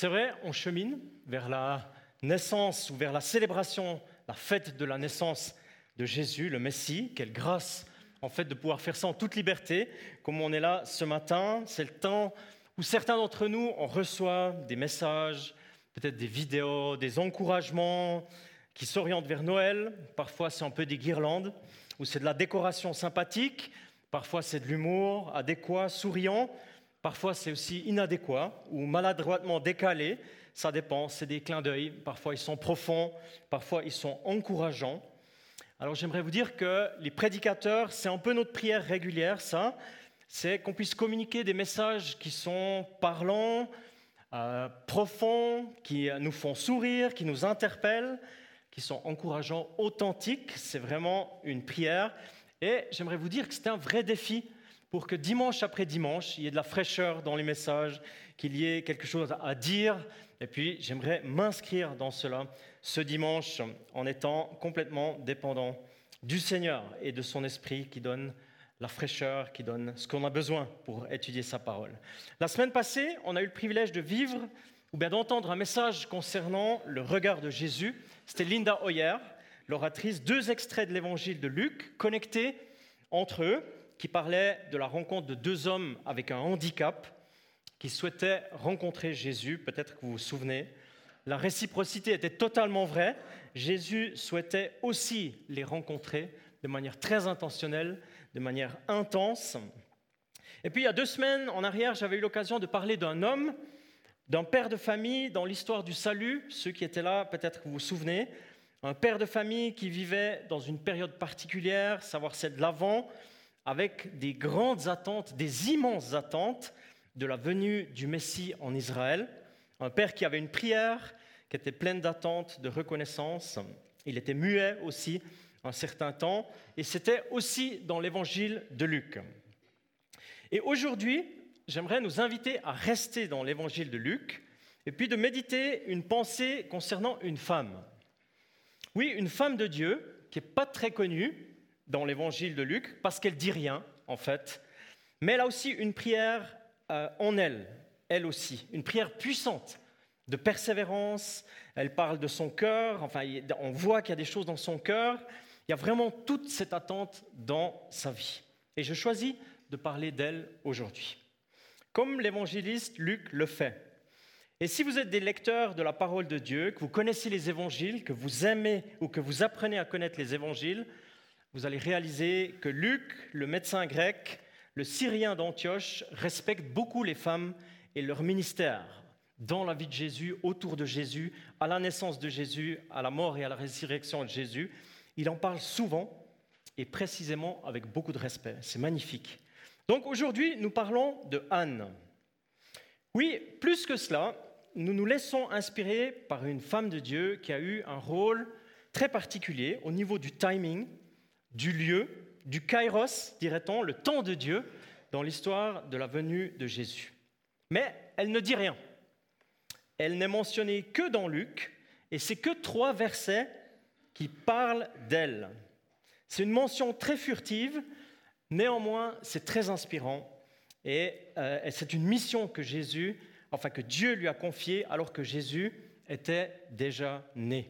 C'est vrai, on chemine vers la naissance ou vers la célébration, la fête de la naissance de Jésus, le Messie. Quelle grâce en fait de pouvoir faire ça en toute liberté, comme on est là ce matin. C'est le temps où certains d'entre nous, on reçoit des messages, peut-être des vidéos, des encouragements qui s'orientent vers Noël. Parfois, c'est un peu des guirlandes, ou c'est de la décoration sympathique. Parfois, c'est de l'humour adéquat, souriant. Parfois, c'est aussi inadéquat ou maladroitement décalé. Ça dépend, c'est des clins d'œil. Parfois, ils sont profonds, parfois, ils sont encourageants. Alors, j'aimerais vous dire que les prédicateurs, c'est un peu notre prière régulière, ça. C'est qu'on puisse communiquer des messages qui sont parlants, euh, profonds, qui nous font sourire, qui nous interpellent, qui sont encourageants, authentiques. C'est vraiment une prière. Et j'aimerais vous dire que c'est un vrai défi pour que dimanche après dimanche, il y ait de la fraîcheur dans les messages, qu'il y ait quelque chose à dire. Et puis, j'aimerais m'inscrire dans cela ce dimanche en étant complètement dépendant du Seigneur et de son esprit qui donne la fraîcheur, qui donne ce qu'on a besoin pour étudier sa parole. La semaine passée, on a eu le privilège de vivre ou bien d'entendre un message concernant le regard de Jésus. C'était Linda Hoyer, l'oratrice, deux extraits de l'évangile de Luc connectés entre eux qui parlait de la rencontre de deux hommes avec un handicap qui souhaitaient rencontrer Jésus. Peut-être que vous vous souvenez. La réciprocité était totalement vraie. Jésus souhaitait aussi les rencontrer de manière très intentionnelle, de manière intense. Et puis il y a deux semaines en arrière, j'avais eu l'occasion de parler d'un homme, d'un père de famille dans l'histoire du salut. Ceux qui étaient là, peut-être que vous vous souvenez. Un père de famille qui vivait dans une période particulière, savoir celle de l'avant, avec des grandes attentes, des immenses attentes de la venue du Messie en Israël. Un père qui avait une prière, qui était pleine d'attentes, de reconnaissance. Il était muet aussi un certain temps, et c'était aussi dans l'évangile de Luc. Et aujourd'hui, j'aimerais nous inviter à rester dans l'évangile de Luc, et puis de méditer une pensée concernant une femme. Oui, une femme de Dieu qui n'est pas très connue, dans l'évangile de Luc, parce qu'elle dit rien, en fait, mais elle a aussi une prière euh, en elle, elle aussi, une prière puissante de persévérance. Elle parle de son cœur, enfin, on voit qu'il y a des choses dans son cœur. Il y a vraiment toute cette attente dans sa vie. Et je choisis de parler d'elle aujourd'hui. Comme l'évangéliste Luc le fait. Et si vous êtes des lecteurs de la parole de Dieu, que vous connaissez les évangiles, que vous aimez ou que vous apprenez à connaître les évangiles, vous allez réaliser que Luc, le médecin grec, le Syrien d'Antioche, respecte beaucoup les femmes et leur ministère dans la vie de Jésus, autour de Jésus, à la naissance de Jésus, à la mort et à la résurrection de Jésus. Il en parle souvent et précisément avec beaucoup de respect. C'est magnifique. Donc aujourd'hui, nous parlons de Anne. Oui, plus que cela, nous nous laissons inspirer par une femme de Dieu qui a eu un rôle très particulier au niveau du timing, du lieu, du kairos, dirait-on, le temps de Dieu, dans l'histoire de la venue de Jésus. Mais elle ne dit rien. Elle n'est mentionnée que dans Luc, et c'est que trois versets qui parlent d'elle. C'est une mention très furtive, néanmoins c'est très inspirant, et, euh, c'est une mission que Jésus, enfin que Dieu lui a confiée alors que Jésus était déjà né.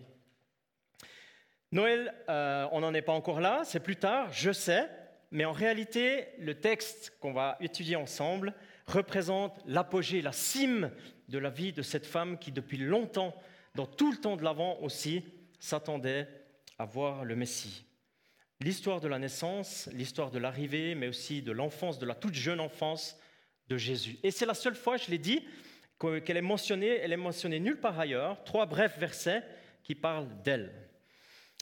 Noël, euh, on n'en est pas encore là, c'est plus tard, je sais, mais en réalité, le texte qu'on va étudier ensemble représente l'apogée, la cime de la vie de cette femme qui, depuis longtemps, dans tout le temps de l'Avent aussi, s'attendait à voir le Messie. L'histoire de la naissance, l'histoire de l'arrivée, mais aussi de l'enfance, de la toute jeune enfance de Jésus. Et c'est la seule fois, je l'ai dit, qu'elle est mentionnée, elle est mentionnée nulle part ailleurs, trois brefs versets qui parlent d'elle.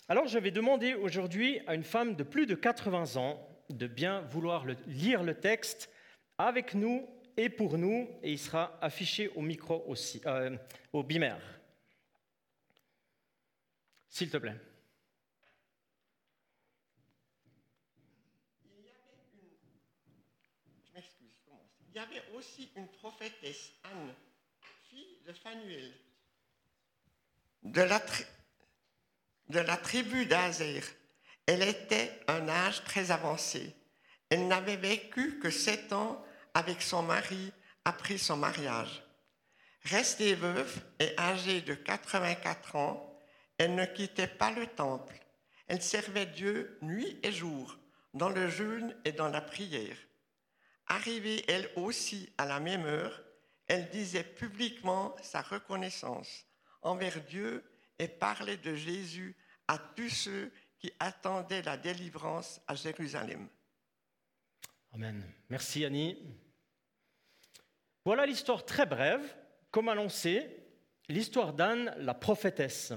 Alors je vais demander aujourd'hui à une femme de plus de 80 ans de bien vouloir lire le texte avec nous et pour nous, et il sera affiché au micro aussi, euh, au bimère. S'il te plaît. Il y avait aussi une prophétesse, Anne, fille de Phanuel, de la, de la tribu d'Azer. Elle était un âge très avancé. Elle n'avait vécu que sept ans avec son mari après son mariage. Restée veuve et âgée de 84 ans, elle ne quittait pas le temple. Elle servait Dieu nuit et jour, dans le jeûne et dans la prière. Arrivée elle aussi à la même heure, elle disait publiquement sa reconnaissance envers Dieu et parlait de Jésus à tous ceux qui attendaient la délivrance à Jérusalem. Amen. Merci Annie. Voilà l'histoire très brève, comme annoncé, l'histoire d'Anne, la prophétesse.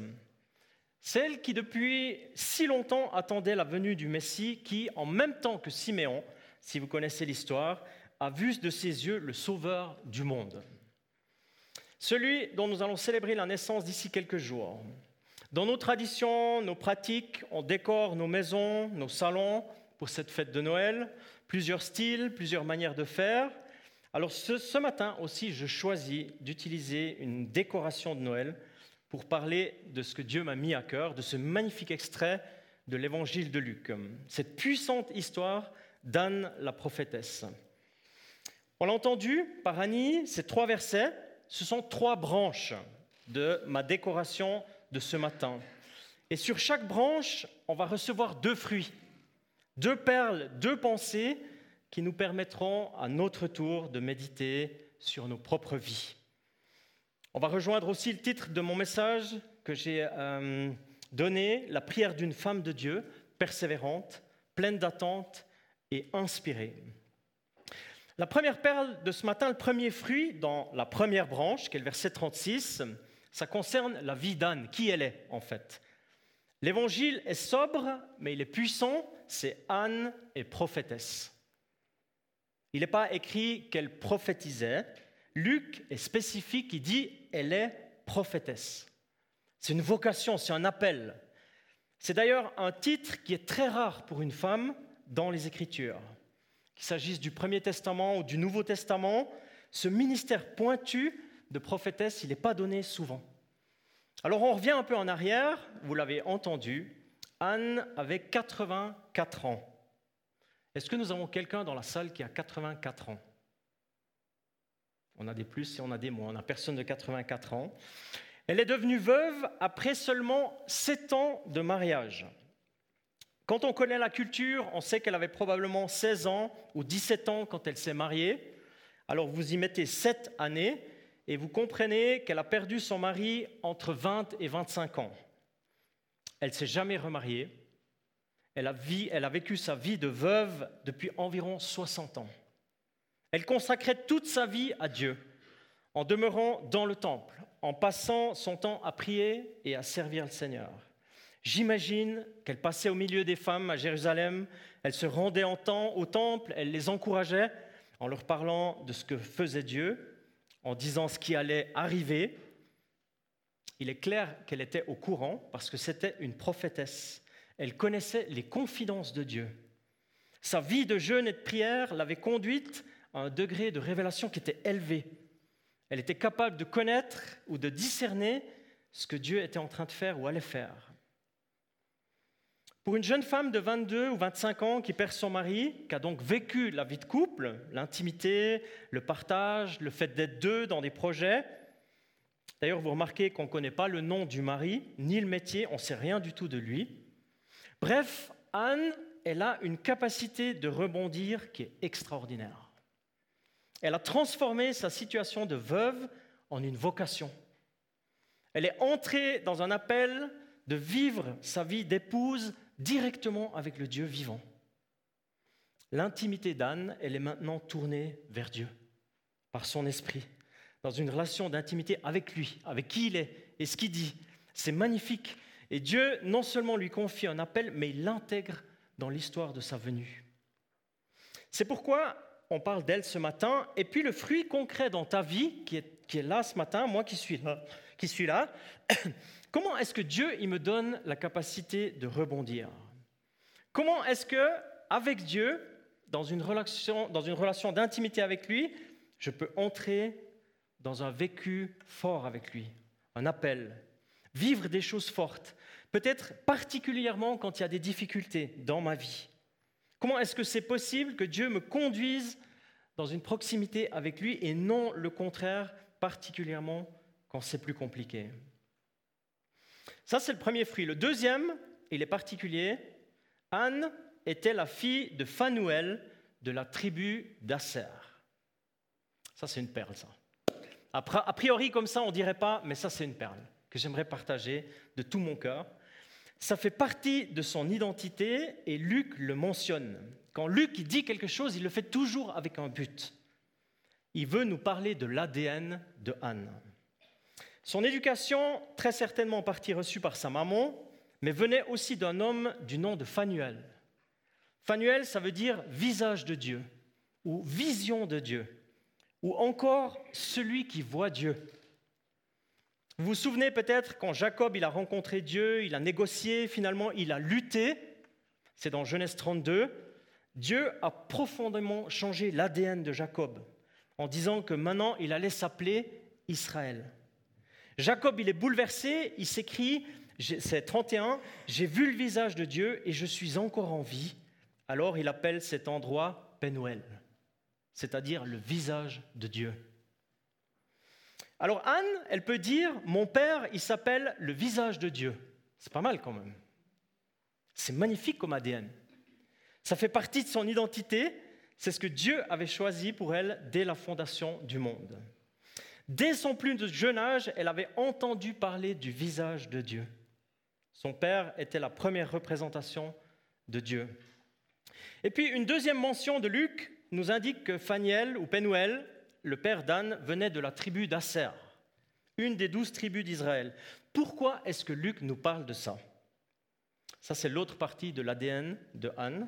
Celle qui depuis si longtemps attendait la venue du Messie, qui, en même temps que Siméon, si vous connaissez l'histoire, a vu de ses yeux le Sauveur du monde. Celui dont nous allons célébrer la naissance d'ici quelques jours. Dans nos traditions, nos pratiques, on décore nos maisons, nos salons pour cette fête de Noël, plusieurs styles, plusieurs manières de faire. Alors ce, matin aussi, je choisis d'utiliser une décoration de Noël pour parler de ce que Dieu m'a mis à cœur, de ce magnifique extrait de l'évangile de Luc, cette puissante histoire d'Anne la prophétesse. On l'a entendu par Annie, ces trois versets, ce sont trois branches de ma décoration de ce matin. Et sur chaque branche, on va recevoir deux fruits, deux perles, deux pensées qui nous permettront à notre tour de méditer sur nos propres vies. On va rejoindre aussi le titre de mon message que j'ai euh, donné, La prière d'une femme de Dieu, persévérante, pleine d'attente et inspirée. La première perle de ce matin, le premier fruit dans la première branche, qui est le verset 36, ça concerne la vie d'Anne, qui elle est en fait? L'évangile est sobre, mais il est puissant, c'est Anne est prophétesse. Il n'est pas écrit qu'elle prophétisait. Luc est spécifique, il dit elle est prophétesse. C'est une vocation, c'est un appel. C'est d'ailleurs un titre qui est très rare pour une femme dans les Écritures qu'il s'agisse du Premier Testament ou du Nouveau Testament, ce ministère pointu de prophétesse, il n'est pas donné souvent. Alors on revient un peu en arrière, vous l'avez entendu, Anne avait 84 ans. Est-ce que nous avons quelqu'un dans la salle qui a 84 ans? On a des plus et on a des moins, on n'a personne de 84 ans. Elle est devenue veuve après seulement 7 ans de mariage. Quand on connaît la culture, on sait qu'elle avait probablement 16 ans ou 17 ans quand elle s'est mariée. Alors vous y mettez 7 années et vous comprenez qu'elle a perdu son mari entre 20 et 25 ans. Elle s'est jamais remariée. Elle a, elle a vécu sa vie de veuve depuis environ 60 ans. Elle consacrait toute sa vie à Dieu, en demeurant dans le temple, en passant son temps à prier et à servir le Seigneur. J'imagine qu'elle passait au milieu des femmes à Jérusalem, elle se rendait en temps au temple, elle les encourageait en leur parlant de ce que faisait Dieu, en disant ce qui allait arriver. Il est clair qu'elle était au courant parce que c'était une prophétesse. Elle connaissait les confidences de Dieu. Sa vie de jeûne et de prière l'avait conduite à un degré de révélation qui était élevé. Elle était capable de connaître ou de discerner ce que Dieu était en train de faire ou allait faire. Pour une jeune femme de 22 ou 25 ans qui perd son mari, qui a donc vécu la vie de couple, l'intimité, le partage, le fait d'être deux dans des projets, d'ailleurs vous remarquez qu'on ne connaît pas le nom du mari, ni le métier, on ne sait rien du tout de lui. Bref, Anne, elle a une capacité de rebondir qui est extraordinaire. Elle a transformé sa situation de veuve en une vocation. Elle est entrée dans un appel de vivre sa vie d'épouse directement avec le Dieu vivant. L'intimité d'Anne, elle est maintenant tournée vers Dieu, par son esprit, dans une relation d'intimité avec lui, avec qui il est et ce qu'il dit. C'est magnifique. Et Dieu non seulement lui confie un appel, mais il l'intègre dans l'histoire de sa venue. C'est pourquoi on parle d'elle ce matin. Et puis le fruit concret dans ta vie, qui est, là ce matin, moi qui suis là, qui suis là Comment est-ce que Dieu il me donne la capacité de rebondir? Comment est-ce que avec Dieu, dans une relation, dans une relation d'intimité avec lui, je peux entrer dans un vécu fort avec lui, un appel, vivre des choses fortes, peut-être particulièrement quand il y a des difficultés dans ma vie? Comment est-ce que c'est possible que Dieu me conduise dans une proximité avec lui et non le contraire particulièrement quand c'est plus compliqué? Ça, c'est le premier fruit. Le deuxième, il est particulier. Anne était la fille de Phanuel de la tribu d'Asser. Ça, c'est une perle, ça. A priori, comme ça, on ne dirait pas, mais ça, c'est une perle que j'aimerais partager de tout mon cœur. Ça fait partie de son identité et Luc le mentionne. Quand Luc dit quelque chose, il le fait toujours avec un but. Il veut nous parler de l'ADN de Anne. Son éducation, très certainement en partie reçue par sa maman, mais venait aussi d'un homme du nom de Phanuel. Phanuel, ça veut dire visage de Dieu, ou vision de Dieu, ou encore celui qui voit Dieu. Vous vous souvenez peut-être quand Jacob il a rencontré Dieu, il a négocié, finalement il a lutté, c'est dans Genèse 32, Dieu a profondément changé l'ADN de Jacob en disant que maintenant il allait s'appeler Israël. Jacob, il est bouleversé, il s'écrit, c'est 31, j'ai vu le visage de Dieu et je suis encore en vie. Alors il appelle cet endroit Penuel, c'est-à-dire le visage de Dieu. Alors Anne, elle peut dire, mon père, il s'appelle le visage de Dieu. C'est pas mal quand même. C'est magnifique comme ADN. Ça fait partie de son identité, c'est ce que Dieu avait choisi pour elle dès la fondation du monde. Dès son plus jeune âge, elle avait entendu parler du visage de Dieu. Son père était la première représentation de Dieu. Et puis une deuxième mention de Luc nous indique que Phaniel ou Penuel, le père d'Anne, venait de la tribu d'Asser, une des douze tribus d'Israël. Pourquoi est-ce que Luc nous parle de ça? Ça, c'est l'autre partie de l'ADN de Anne.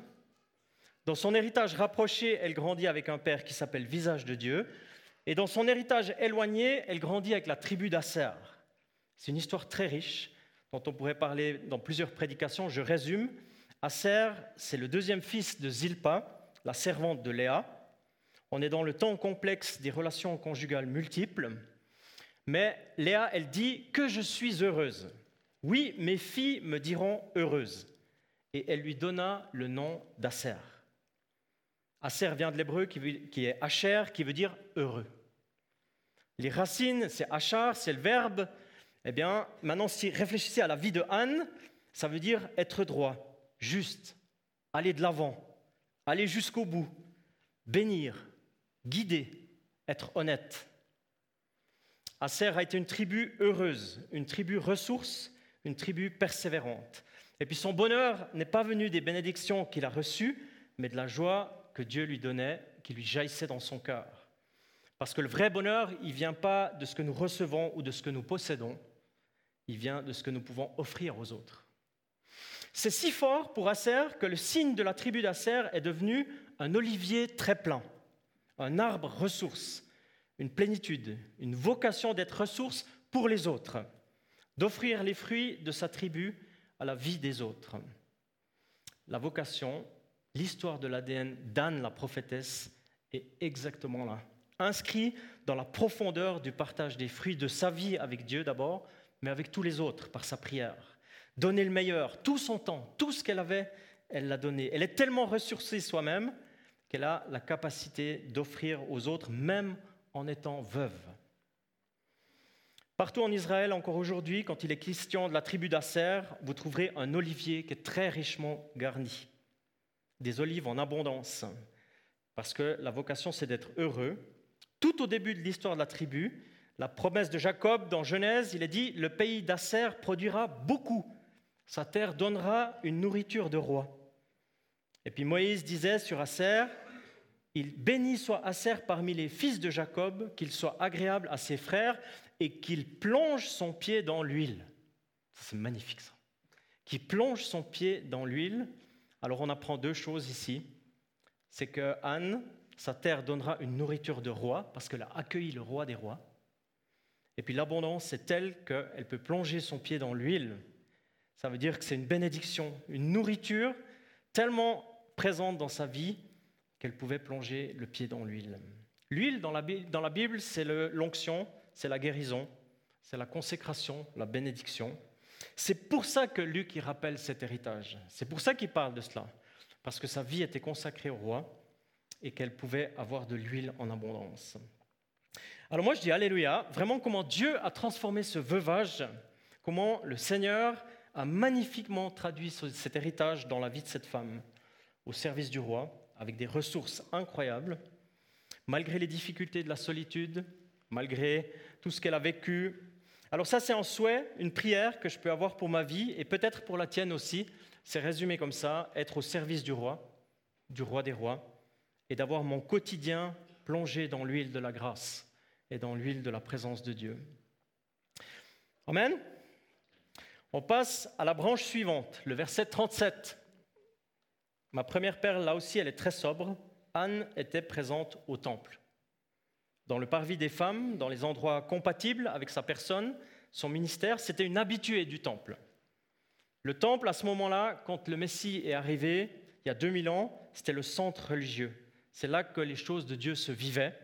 Dans son héritage rapproché, elle grandit avec un père qui s'appelle Visage de Dieu, et dans son héritage éloigné, elle grandit avec la tribu d'Asser. C'est une histoire très riche dont on pourrait parler dans plusieurs prédications. Je résume. Asser, c'est le deuxième fils de Zilpa, la servante de Léa. On est dans le temps complexe des relations conjugales multiples. Mais Léa, elle dit que je suis heureuse. Oui, mes filles me diront heureuse. Et elle lui donna le nom d'Asser. Aser vient de l'hébreu qui est Asher, qui veut dire heureux. Les racines, c'est Achar, c'est le verbe. Eh bien, maintenant, si réfléchissez à la vie de Anne, ça veut dire être droit, juste, aller de l'avant, aller jusqu'au bout, bénir, guider, être honnête. Aser a été une tribu heureuse, une tribu ressource, une tribu persévérante. Et puis son bonheur n'est pas venu des bénédictions qu'il a reçues, mais de la joie que Dieu lui donnait, qui lui jaillissait dans son cœur. Parce que le vrai bonheur, il ne vient pas de ce que nous recevons ou de ce que nous possédons, il vient de ce que nous pouvons offrir aux autres. C'est si fort pour Acer que le signe de la tribu d'Acer est devenu un olivier très plein, un arbre ressource, une plénitude, une vocation d'être ressource pour les autres, d'offrir les fruits de sa tribu à la vie des autres. La vocation, l'histoire de l'ADN d'Anne la prophétesse est exactement là, inscrit dans la profondeur du partage des fruits de sa vie avec Dieu d'abord, mais avec tous les autres par sa prière. Donner le meilleur, tout son temps, tout ce qu'elle avait, elle l'a donné. Elle est tellement ressourcée soi-même qu'elle a la capacité d'offrir aux autres, même en étant veuve. Partout en Israël, encore aujourd'hui, quand il est question de la tribu d'Asser, vous trouverez un olivier qui est très richement garni des olives en abondance, parce que la vocation, c'est d'être heureux. Tout au début de l'histoire de la tribu, la promesse de Jacob dans Genèse, il est dit, le pays d'Asser produira beaucoup, sa terre donnera une nourriture de roi. Et puis Moïse disait sur Asser, il bénit soit Asser parmi les fils de Jacob, qu'il soit agréable à ses frères et qu'il plonge son pied dans l'huile. C'est magnifique ça. Qu'il plonge son pied dans l'huile alors on apprend deux choses ici. C'est que Anne, sa terre donnera une nourriture de roi, parce qu'elle a accueilli le roi des rois. Et puis l'abondance, c'est telle qu'elle peut plonger son pied dans l'huile. Ça veut dire que c'est une bénédiction, une nourriture tellement présente dans sa vie qu'elle pouvait plonger le pied dans l'huile. L'huile, dans la Bible, c'est l'onction, c'est la guérison, c'est la consécration, la bénédiction. C'est pour ça que Luc y rappelle cet héritage. C'est pour ça qu'il parle de cela. Parce que sa vie était consacrée au roi et qu'elle pouvait avoir de l'huile en abondance. Alors moi je dis Alléluia, vraiment comment Dieu a transformé ce veuvage, comment le Seigneur a magnifiquement traduit cet héritage dans la vie de cette femme, au service du roi, avec des ressources incroyables, malgré les difficultés de la solitude, malgré tout ce qu'elle a vécu. Alors ça c'est un souhait, une prière que je peux avoir pour ma vie et peut-être pour la tienne aussi. C'est résumé comme ça, être au service du roi, du roi des rois, et d'avoir mon quotidien plongé dans l'huile de la grâce et dans l'huile de la présence de Dieu. Amen. On passe à la branche suivante, le verset 37. Ma première perle, là aussi, elle est très sobre. Anne était présente au temple. Dans le parvis des femmes, dans les endroits compatibles avec sa personne, son ministère, c'était une habituée du temple. Le temple, à ce moment-là, quand le Messie est arrivé, il y a 2000 ans, c'était le centre religieux. C'est là que les choses de Dieu se vivaient.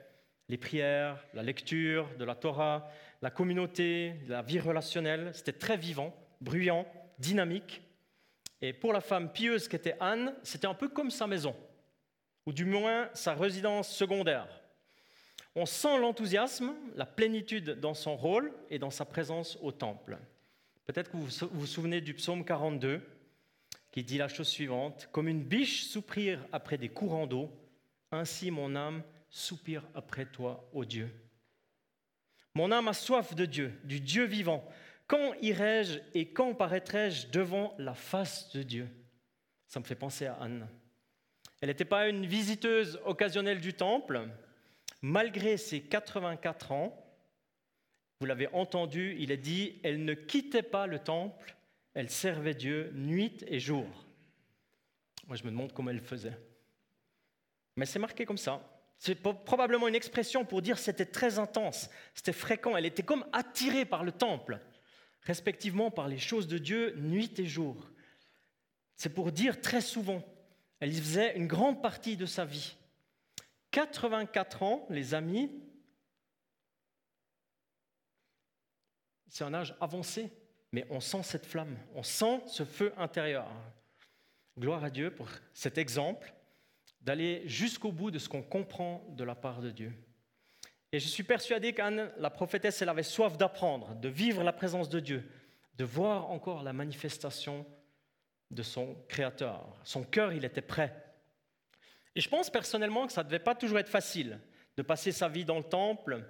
Les prières, la lecture de la Torah, la communauté, la vie relationnelle, c'était très vivant, bruyant, dynamique. Et pour la femme pieuse qu'était Anne, c'était un peu comme sa maison, ou du moins sa résidence secondaire. On sent l'enthousiasme, la plénitude dans son rôle et dans sa présence au temple. Peut-être que vous vous souvenez du psaume 42 qui dit la chose suivante, Comme une biche soupire après des courants d'eau, ainsi mon âme soupire après toi, ô Dieu. Mon âme a soif de Dieu, du Dieu vivant. Quand irai-je et quand paraîtrai-je devant la face de Dieu? Ça me fait penser à Anne. Elle n'était pas une visiteuse occasionnelle du temple. Malgré ses 84 ans, vous l'avez entendu, il est dit, elle ne quittait pas le temple, elle servait Dieu nuit et jour. Moi, je me demande comment elle faisait. Mais c'est marqué comme ça. C'est probablement une expression pour dire c'était très intense, c'était fréquent. Elle était comme attirée par le temple, respectivement par les choses de Dieu nuit et jour. C'est pour dire très souvent. Elle y faisait une grande partie de sa vie. 84 ans, les amis, c'est un âge avancé, mais on sent cette flamme, on sent ce feu intérieur. Gloire à Dieu pour cet exemple d'aller jusqu'au bout de ce qu'on comprend de la part de Dieu. Et je suis persuadé qu'Anne, la prophétesse, elle avait soif d'apprendre, de vivre la présence de Dieu, de voir encore la manifestation de son Créateur. Son cœur, il était prêt. Et je pense personnellement que ça ne devait pas toujours être facile de passer sa vie dans le temple.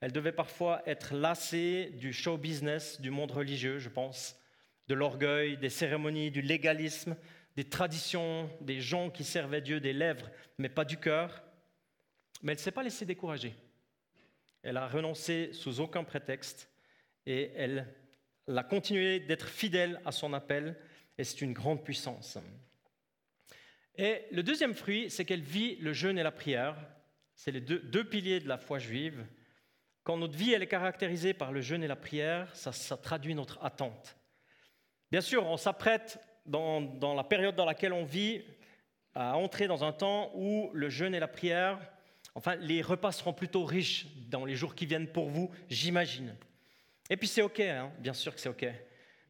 Elle devait parfois être lassée du show business, du monde religieux, je pense, de l'orgueil, des cérémonies, du légalisme, des traditions, des gens qui servaient Dieu des lèvres, mais pas du cœur. Mais elle ne s'est pas laissée décourager. Elle a renoncé sous aucun prétexte et elle a continué d'être fidèle à son appel et c'est une grande puissance. Et le deuxième fruit, c'est qu'elle vit le jeûne et la prière. C'est les deux, piliers de la foi juive. Quand notre vie elle est caractérisée par le jeûne et la prière, ça, ça traduit notre attente. Bien sûr, on s'apprête dans, la période dans laquelle on vit à entrer dans un temps où le jeûne et la prière, enfin, les repas seront plutôt riches dans les jours qui viennent pour vous, j'imagine. Et puis c'est OK, hein, bien sûr que c'est OK.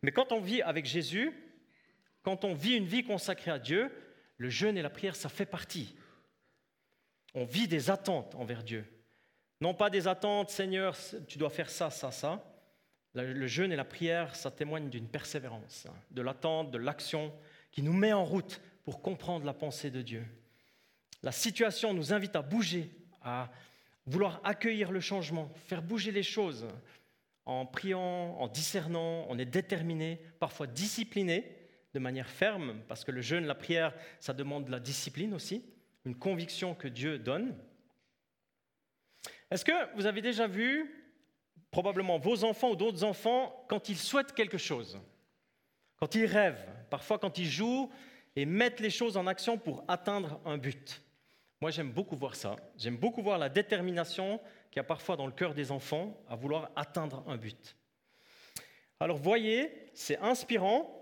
Mais quand on vit avec Jésus, quand on vit une vie consacrée à Dieu, le jeûne et la prière, ça fait partie. On vit des attentes envers Dieu. Non pas des attentes, Seigneur, tu dois faire ça, ça, ça, le jeûne et la prière, ça témoigne d'une persévérance, de l'attente, de l'action qui nous met en route pour comprendre la pensée de Dieu. La situation nous invite à bouger, à vouloir accueillir le changement, faire bouger les choses. En priant, en discernant, on est déterminé, parfois discipliné de manière ferme, parce que le jeûne, la prière, ça demande de la discipline aussi, une conviction que Dieu donne. Est-ce que vous avez déjà vu probablement vos enfants ou d'autres enfants quand ils souhaitent quelque chose, quand ils rêvent, parfois quand ils jouent et mettent les choses en action pour atteindre un but? Moi, j'aime beaucoup voir ça. J'aime beaucoup voir la détermination qu'il y a parfois dans le cœur des enfants à vouloir atteindre un but. Alors, voyez, c'est inspirant.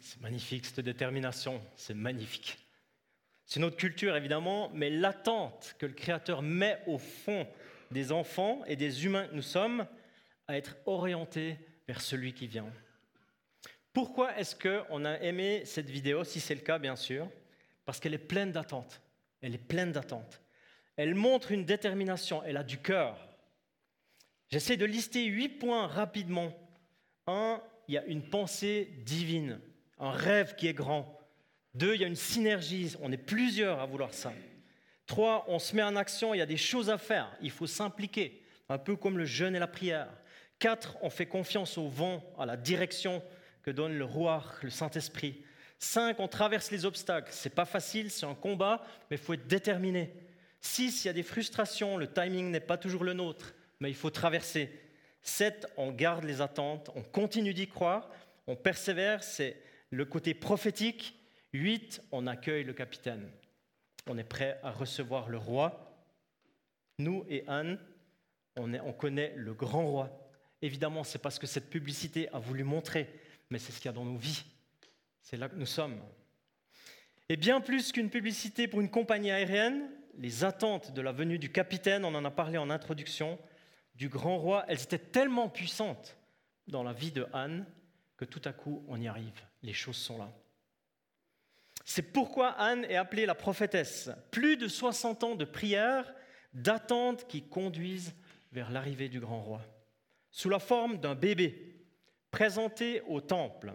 C'est magnifique, cette détermination, c'est magnifique. C'est notre culture évidemment, mais l'attente que le Créateur met au fond des enfants et des humains que nous sommes à être orientés vers celui qui vient. Pourquoi est-ce qu'on a aimé cette vidéo, si c'est le cas bien sûr? Parce qu'elle est pleine d'attentes. Elle est pleine d'attentes. Elle montre une détermination, elle a du cœur. J'essaie de lister huit points rapidement. Un, il y a une pensée divine, un rêve qui est grand. Deux, il y a une synergie, on est plusieurs à vouloir ça. Trois, on se met en action, il y a des choses à faire, il faut s'impliquer, un peu comme le jeûne et la prière. Quatre, on fait confiance au vent, à la direction que donne le roi, le Saint-Esprit. Cinq, on traverse les obstacles. C'est pas facile, c'est un combat, mais il faut être déterminé. Six, il y a des frustrations, le timing n'est pas toujours le nôtre, mais il faut traverser. Sept, on garde les attentes, on continue d'y croire, on persévère, c'est le côté prophétique. Huit, on accueille le capitaine. On est prêt à recevoir le roi. Nous et Anne, on, on connaît le grand roi. Évidemment, c'est parce que cette publicité a voulu montrer, mais c'est ce qu'il y a dans nos vies. C'est là que nous sommes. Et bien plus qu'une publicité pour une compagnie aérienne, les attentes de la venue du capitaine, on en a parlé en introduction, du grand roi, elles étaient tellement puissantes dans la vie de Anne que tout à coup on y arrive. Les choses sont là. C'est pourquoi Anne est appelée la prophétesse. Plus de 60 ans de prières, d'attentes qui conduisent vers l'arrivée du grand roi. Sous la forme d'un bébé présenté au temple.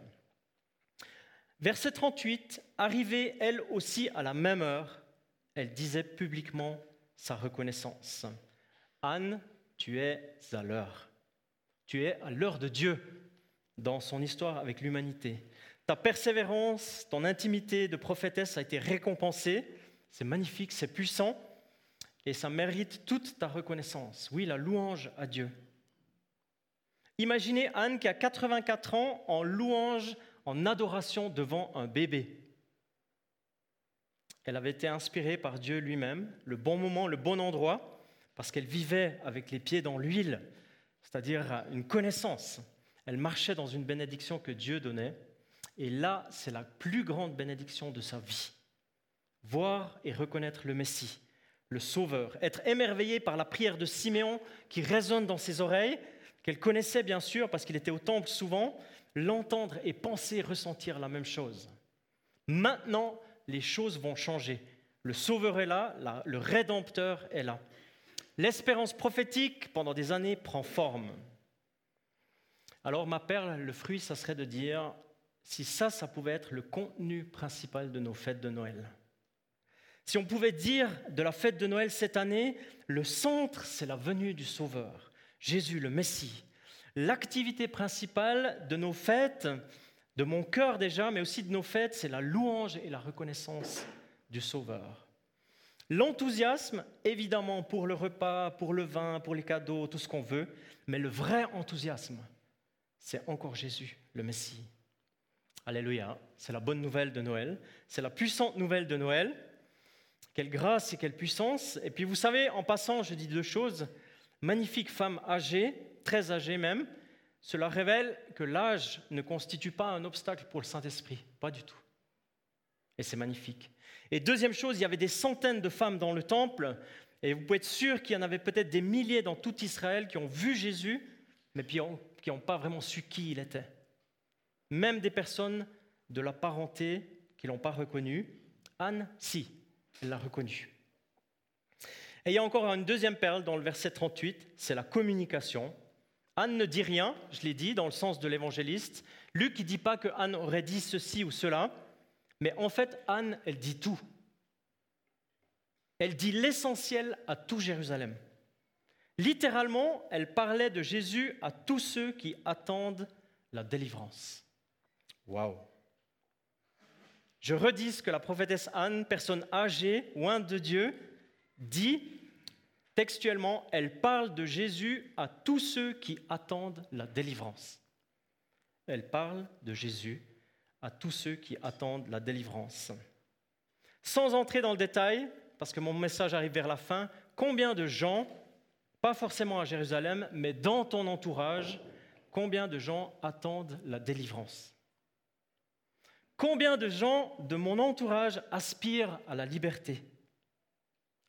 Verset 38, arrivée elle aussi à la même heure, elle disait publiquement sa reconnaissance. Anne, tu es à l'heure. Tu es à l'heure de Dieu dans son histoire avec l'humanité. Ta persévérance, ton intimité de prophétesse a été récompensée. C'est magnifique, c'est puissant et ça mérite toute ta reconnaissance. Oui, la louange à Dieu. Imaginez Anne qui a 84 ans en louange, en adoration devant un bébé. Elle avait été inspirée par Dieu lui-même, le bon moment, le bon endroit, parce qu'elle vivait avec les pieds dans l'huile, c'est-à-dire une connaissance. Elle marchait dans une bénédiction que Dieu donnait. Et là, c'est la plus grande bénédiction de sa vie. Voir et reconnaître le Messie, le Sauveur, être émerveillé par la prière de Siméon qui résonne dans ses oreilles, qu'elle connaissait bien sûr parce qu'il était au temple souvent, l'entendre et penser, ressentir la même chose. Maintenant, les choses vont changer. Le Sauveur est là, le Rédempteur est là. L'espérance prophétique, pendant des années, prend forme. Alors ma perle, le fruit, ça serait de dire, si ça, ça pouvait être le contenu principal de nos fêtes de Noël. Si on pouvait dire de la fête de Noël cette année, le centre, c'est la venue du Sauveur, Jésus le Messie. L'activité principale de nos fêtes, de mon cœur déjà, mais aussi de nos fêtes, c'est la louange et la reconnaissance du Sauveur. L'enthousiasme, évidemment, pour le repas, pour le vin, pour les cadeaux, tout ce qu'on veut, mais le vrai enthousiasme, c'est encore Jésus, le Messie. Alléluia, c'est la bonne nouvelle de Noël, c'est la puissante nouvelle de Noël. Quelle grâce et quelle puissance. Et puis vous savez, en passant, je dis deux choses. Magnifique femme âgée, très âgée même, cela révèle que l'âge ne constitue pas un obstacle pour le Saint-Esprit, pas du tout. Et c'est magnifique. Et deuxième chose, il y avait des centaines de femmes dans le temple, et vous pouvez être sûr qu'il y en avait peut-être des milliers dans tout Israël qui ont vu Jésus, mais qui n'ont pas vraiment su qui il était. Même des personnes de la parenté qui ne l'ont pas reconnu. Anne, si, elle l'a reconnu. Et il y a encore une deuxième perle dans le verset 38, c'est la communication. Anne ne dit rien, je l'ai dit, dans le sens de l'évangéliste. Luc ne dit pas que Anne aurait dit ceci ou cela, mais en fait, Anne, elle dit tout. Elle dit l'essentiel à tout Jérusalem. Littéralement, elle parlait de Jésus à tous ceux qui attendent la délivrance. Waouh! Je redis ce que la prophétesse Anne, personne âgée, loin de Dieu, dit textuellement, elle parle de Jésus à tous ceux qui attendent la délivrance. Elle parle de Jésus à tous ceux qui attendent la délivrance. Sans entrer dans le détail, parce que mon message arrive vers la fin, combien de gens, pas forcément à Jérusalem, mais dans ton entourage, combien de gens attendent la délivrance? Combien de gens de mon entourage aspirent à la liberté?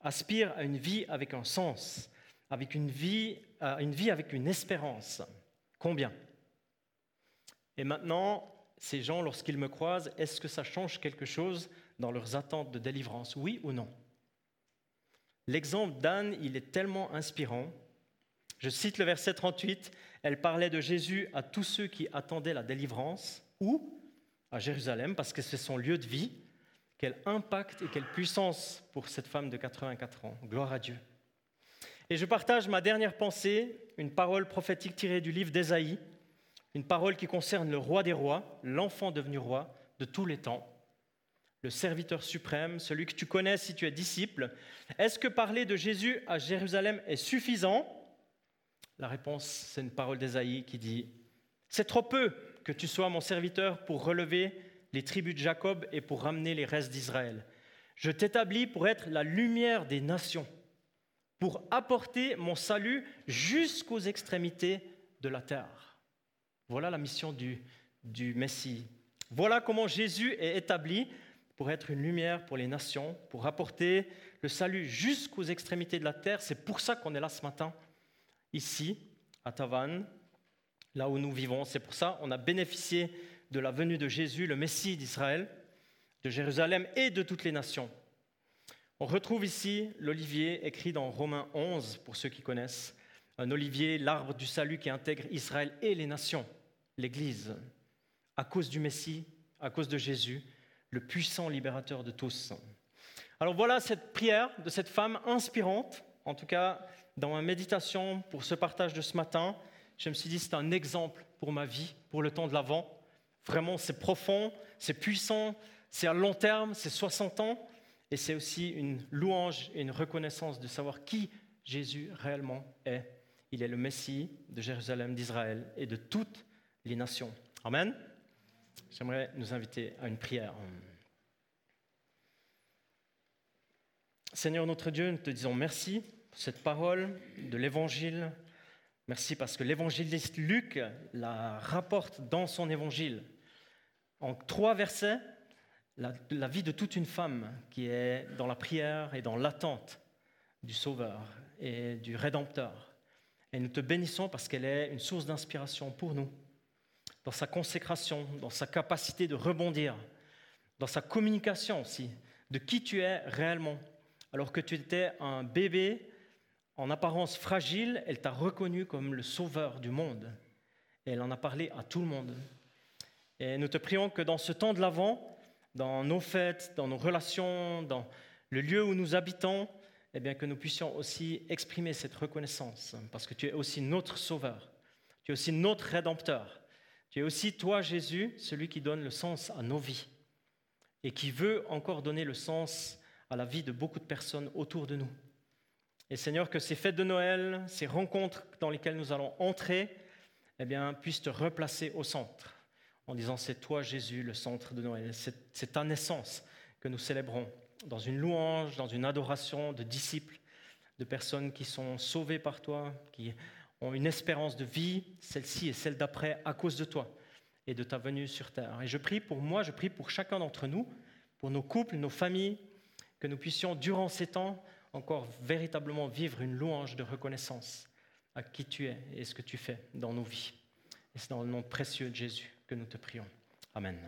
Aspire à une vie avec un sens, avec une vie, une vie avec une espérance. Combien? Et maintenant, ces gens, lorsqu'ils me croisent, est-ce que ça change quelque chose dans leurs attentes de délivrance? Oui ou non? L'exemple d'Anne, il est tellement inspirant. Je cite le verset 38, elle parlait de Jésus à tous ceux qui attendaient la délivrance, ou à Jérusalem, parce que c'est son lieu de vie, quel impact et quelle puissance pour cette femme de 84 ans. Gloire à Dieu. Et je partage ma dernière pensée, une parole prophétique tirée du livre d'Ésaïe, une parole qui concerne le roi des rois, l'enfant devenu roi de tous les temps, le serviteur suprême, celui que tu connais si tu es disciple. Est-ce que parler de Jésus à Jérusalem est suffisant? La réponse, c'est une parole d'Ésaïe qui dit, C'est trop peu que tu sois mon serviteur pour relever les tribus de Jacob et pour ramener les restes d'Israël. Je t'établis pour être la lumière des nations, pour apporter mon salut jusqu'aux extrémités de la terre. Voilà la mission du, du Messie. Voilà comment Jésus est établi pour être une lumière pour les nations, pour apporter le salut jusqu'aux extrémités de la terre. C'est pour ça qu'on est là ce matin, ici, à Tavannes, là où nous vivons. C'est pour ça qu'on a bénéficié de la venue de Jésus, le Messie d'Israël, de Jérusalem et de toutes les nations. On retrouve ici l'olivier écrit dans Romains 11, pour ceux qui connaissent. Un olivier, l'arbre du salut qui intègre Israël et les nations, l'Église, à cause du Messie, à cause de Jésus, le puissant libérateur de tous. Alors voilà cette prière de cette femme inspirante, en tout cas dans ma méditation pour ce partage de ce matin. Je me suis dit, c'est un exemple pour ma vie, pour le temps de l'Avent. Vraiment, c'est profond, c'est puissant, c'est à long terme, c'est 60 ans, et c'est aussi une louange et une reconnaissance de savoir qui Jésus réellement est. Il est le Messie de Jérusalem, d'Israël et de toutes les nations. Amen. J'aimerais nous inviter à une prière. Seigneur notre Dieu, nous te disons merci pour cette parole de l'Évangile. Merci parce que l'évangéliste Luc la rapporte dans son évangile en trois versets la, vie de toute une femme qui est dans la prière et dans l'attente du Sauveur et du Rédempteur. Et nous te bénissons parce qu'elle est une source d'inspiration pour nous, dans sa consécration, dans sa capacité de rebondir, dans sa communication aussi, de qui tu es réellement. Alors que tu étais un bébé en apparence fragile, elle t'a reconnu comme le sauveur du monde. Et elle en a parlé à tout le monde. Et nous te prions que dans ce temps de l'Avent, dans nos fêtes, dans nos relations, dans le lieu où nous habitons, eh bien, que nous puissions aussi exprimer cette reconnaissance, parce que tu es aussi notre Sauveur, tu es aussi notre Rédempteur, tu es aussi toi, Jésus, celui qui donne le sens à nos vies et qui veut encore donner le sens à la vie de beaucoup de personnes autour de nous. Et Seigneur, que ces fêtes de Noël, ces rencontres dans lesquelles nous allons entrer, eh puissent te replacer au centre en disant c'est toi Jésus, le centre de Noël. C'est ta naissance que nous célébrons dans une louange, dans une adoration de disciples, de personnes qui sont sauvées par toi, qui ont une espérance de vie, celle-ci et celle d'après, à cause de toi et de ta venue sur terre. Et je prie pour moi, je prie pour chacun d'entre nous, pour nos couples, nos familles, que nous puissions, durant ces temps, encore véritablement vivre une louange de reconnaissance à qui tu es et ce que tu fais dans nos vies. Et c'est dans le nom précieux de Jésus que nous te prions. Amen.